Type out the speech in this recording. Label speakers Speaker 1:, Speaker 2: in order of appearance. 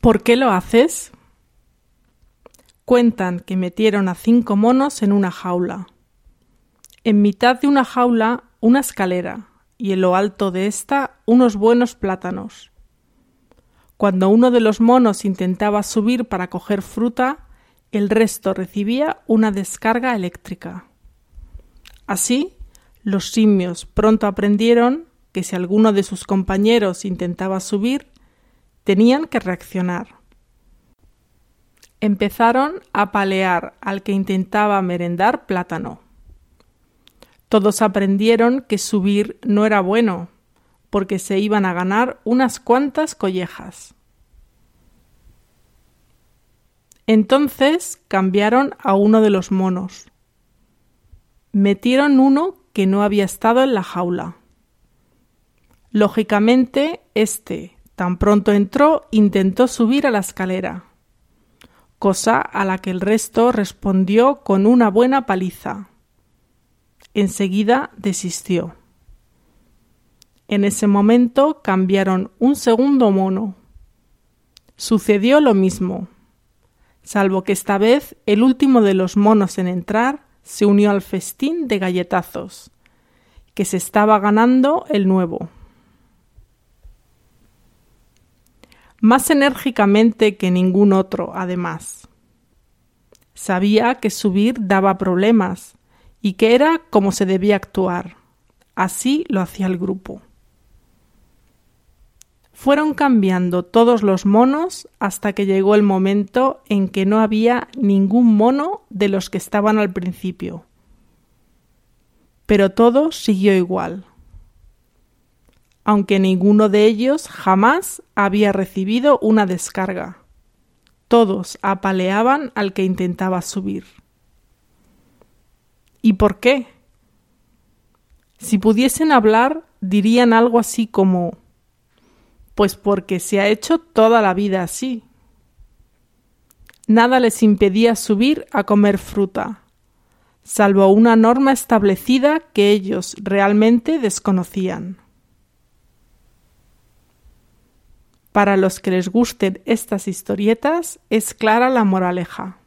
Speaker 1: ¿Por qué lo haces? Cuentan que metieron a cinco monos en una jaula. En mitad de una jaula una escalera y en lo alto de ésta unos buenos plátanos. Cuando uno de los monos intentaba subir para coger fruta, el resto recibía una descarga eléctrica. Así, los simios pronto aprendieron que si alguno de sus compañeros intentaba subir, tenían que reaccionar. Empezaron a palear al que intentaba merendar plátano. Todos aprendieron que subir no era bueno, porque se iban a ganar unas cuantas collejas. Entonces cambiaron a uno de los monos. Metieron uno que no había estado en la jaula. Lógicamente, este, tan pronto entró, intentó subir a la escalera, cosa a la que el resto respondió con una buena paliza. Enseguida desistió. En ese momento cambiaron un segundo mono. Sucedió lo mismo, salvo que esta vez el último de los monos en entrar se unió al festín de galletazos, que se estaba ganando el nuevo. Más enérgicamente que ningún otro, además. Sabía que subir daba problemas y que era como se debía actuar. Así lo hacía el grupo. Fueron cambiando todos los monos hasta que llegó el momento en que no había ningún mono de los que estaban al principio. Pero todo siguió igual, aunque ninguno de ellos jamás había recibido una descarga. Todos apaleaban al que intentaba subir. ¿Y por qué? Si pudiesen hablar, dirían algo así como pues porque se ha hecho toda la vida así. Nada les impedía subir a comer fruta, salvo una norma establecida que ellos realmente desconocían. Para los que les gusten estas historietas, es clara la moraleja.